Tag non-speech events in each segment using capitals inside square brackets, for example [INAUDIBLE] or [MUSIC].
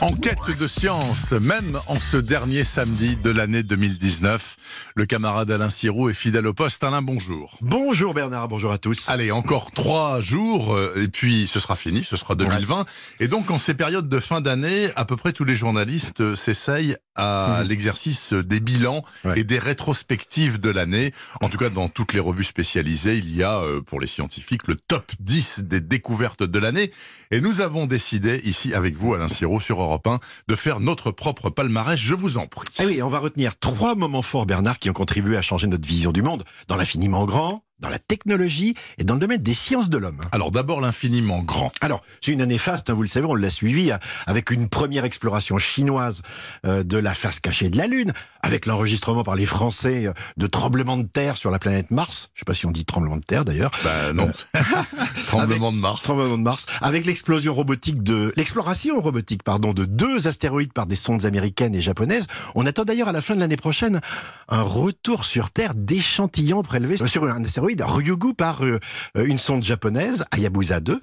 Enquête de science, même en ce dernier samedi de l'année 2019. Le camarade Alain Sirou est fidèle au poste. Alain, bonjour. Bonjour Bernard, bonjour à tous. Allez, encore trois jours euh, et puis ce sera fini, ce sera 2020. Et donc en ces périodes de fin d'année, à peu près tous les journalistes euh, s'essayent à l'exercice des bilans Ouais. et des rétrospectives de l'année. En tout cas, dans toutes les revues spécialisées, il y a euh, pour les scientifiques le top 10 des découvertes de l'année. Et nous avons décidé ici avec vous, Alain Sirou, sur Europe 1, de faire notre propre palmarès. Je vous en prie. Ah oui, on va retenir trois moments forts Bernard qui ont contribué à changer notre vision du monde dans l'infiniment grand, dans la technologie et dans le domaine des sciences de l'homme. Alors d'abord l'infiniment grand. Alors, c'est une année faste, hein, vous le savez, on l'a suivi hein, avec une première exploration chinoise euh, de la face cachée de la Lune, avec l'enregistrement par les Français euh, de tremblements de terre sur la planète Mars. Je sais pas si on dit tremblement de terre d'ailleurs. Bah non. [LAUGHS] Tremblement de Mars. Tremblement de Mars, avec l'explosion robotique de l'exploration robotique pardon de deux astéroïdes par des sondes américaines et japonaises. On attend d'ailleurs à la fin de l'année prochaine un retour sur Terre d'échantillons prélevés sur un astéroïde Ryugu par euh, une sonde japonaise Hayabusa 2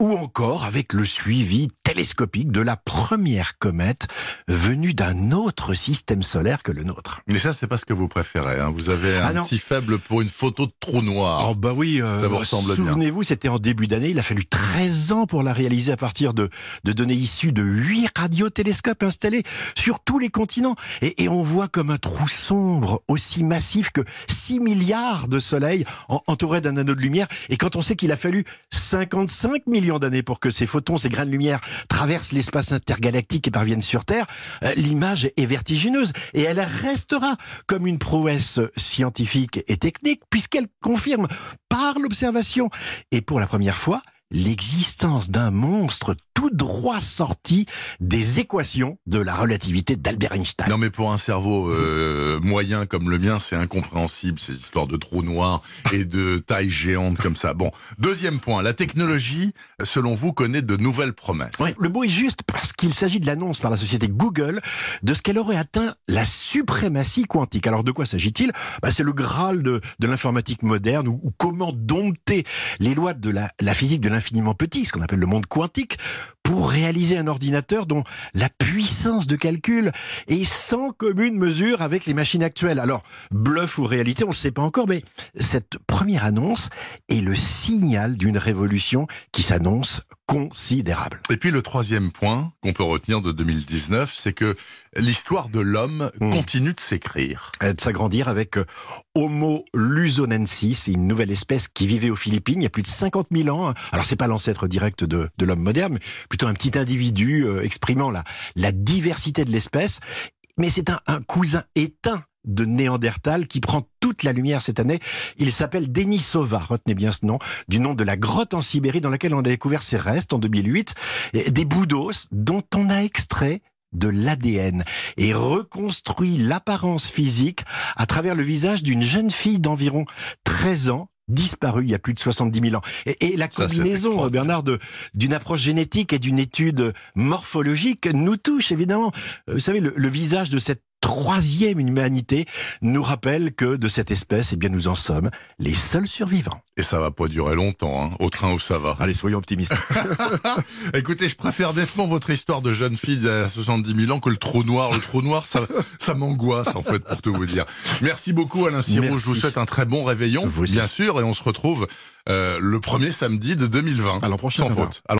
ou encore avec le suivi télescopique de la première comète venue d'un autre système solaire que le nôtre. Mais ça, c'est pas ce que vous préférez. hein. Vous avez Ah un non. petit faible pour une photo de trou noir. Oh bah oui, euh, Ça vous ressemble bien. Souvenez-vous, c'était en début d'année. Il a fallu 13 ans pour la réaliser à partir de, de données issues de 8 radiotélescopes installés sur tous les continents. Et, et on voit comme un trou sombre aussi massif que 6 milliards de soleils en- entourés d'un anneau de lumière. Et quand on sait qu'il a fallu 55 millions d'années pour que ces photons, ces grains de lumière traversent l'espace intergalactique et parviennent sur Terre, euh, l'image est vertigineuse. Et elle restera comme une prouesse scientifique et technique puisqu'elle confirme par l'observation et pour la première fois l'existence d'un monstre tout droit sorti des équations de la relativité d'Albert Einstein. Non mais pour un cerveau euh, moyen comme le mien, c'est incompréhensible ces histoires de trous noirs et de taille géante comme ça. Bon, deuxième point, la technologie, selon vous, connaît de nouvelles promesses. Ouais, le mot est juste parce qu'il s'agit de l'annonce par la société Google de ce qu'elle aurait atteint la suprématie quantique. Alors de quoi s'agit-il? Bah, C'est le graal de, de l'informatique moderne ou, comment dompter les lois de la, la physique de l'infiniment petit, ce qu'on appelle le monde quantique, pour réaliser un ordinateur dont la puissance de calcul est sans commune mesure avec les machines actuelles. Alors, bluff ou réalité, on ne le sait pas encore, mais cette première annonce est le signal d'une révolution qui s'annonce considérable. Et puis le troisième point qu'on peut retenir de 2019, c'est que l'histoire de l'homme Hmm. continue de s'écrire. euh, de s'agrandir avec euh, Homo luzonensis, une nouvelle espèce qui vivait aux Philippines il y a plus de 50 000 ans. Alors c'est pas l'ancêtre direct de, de l'homme moderne, mais plutôt un petit individu euh, exprimant la, la diversité de l'espèce. Mais c'est un, un cousin éteint de Néandertal qui prend toute la lumière cette année. Il s'appelle Denisova, retenez bien ce nom, du nom de la grotte en Sibérie dans laquelle on a découvert ses restes en 2008, et des bouts d'os dont on a extrait de l'ADN et reconstruit l'apparence physique à travers le visage d'une jeune fille d'environ 13 ans disparue il y a plus de 70 000 ans. Et, et la Ça, combinaison. Bernard, d'une approche génétique et d'une étude morphologique nous touche évidemment. Euh, Vous savez, le, le visage de cette troisième humanité nous rappelle que de cette espèce, eh bien, nous en sommes les seuls survivants. Et ça va pas durer longtemps, hein, au train où ça va. Allez, soyons optimistes. [LAUGHS] Écoutez, je préfère nettement votre histoire de jeune fille à 70 000 ans que le trou noir. Le trou noir, ça, ça m'angoisse, en fait, pour tout vous dire. Merci beaucoup, Alain. Merci. Je vous souhaite un très bon réveillon, Vous bien sûr, et on se retrouve euh, le premier samedi de 2020. À l'an prochain, Sans faute.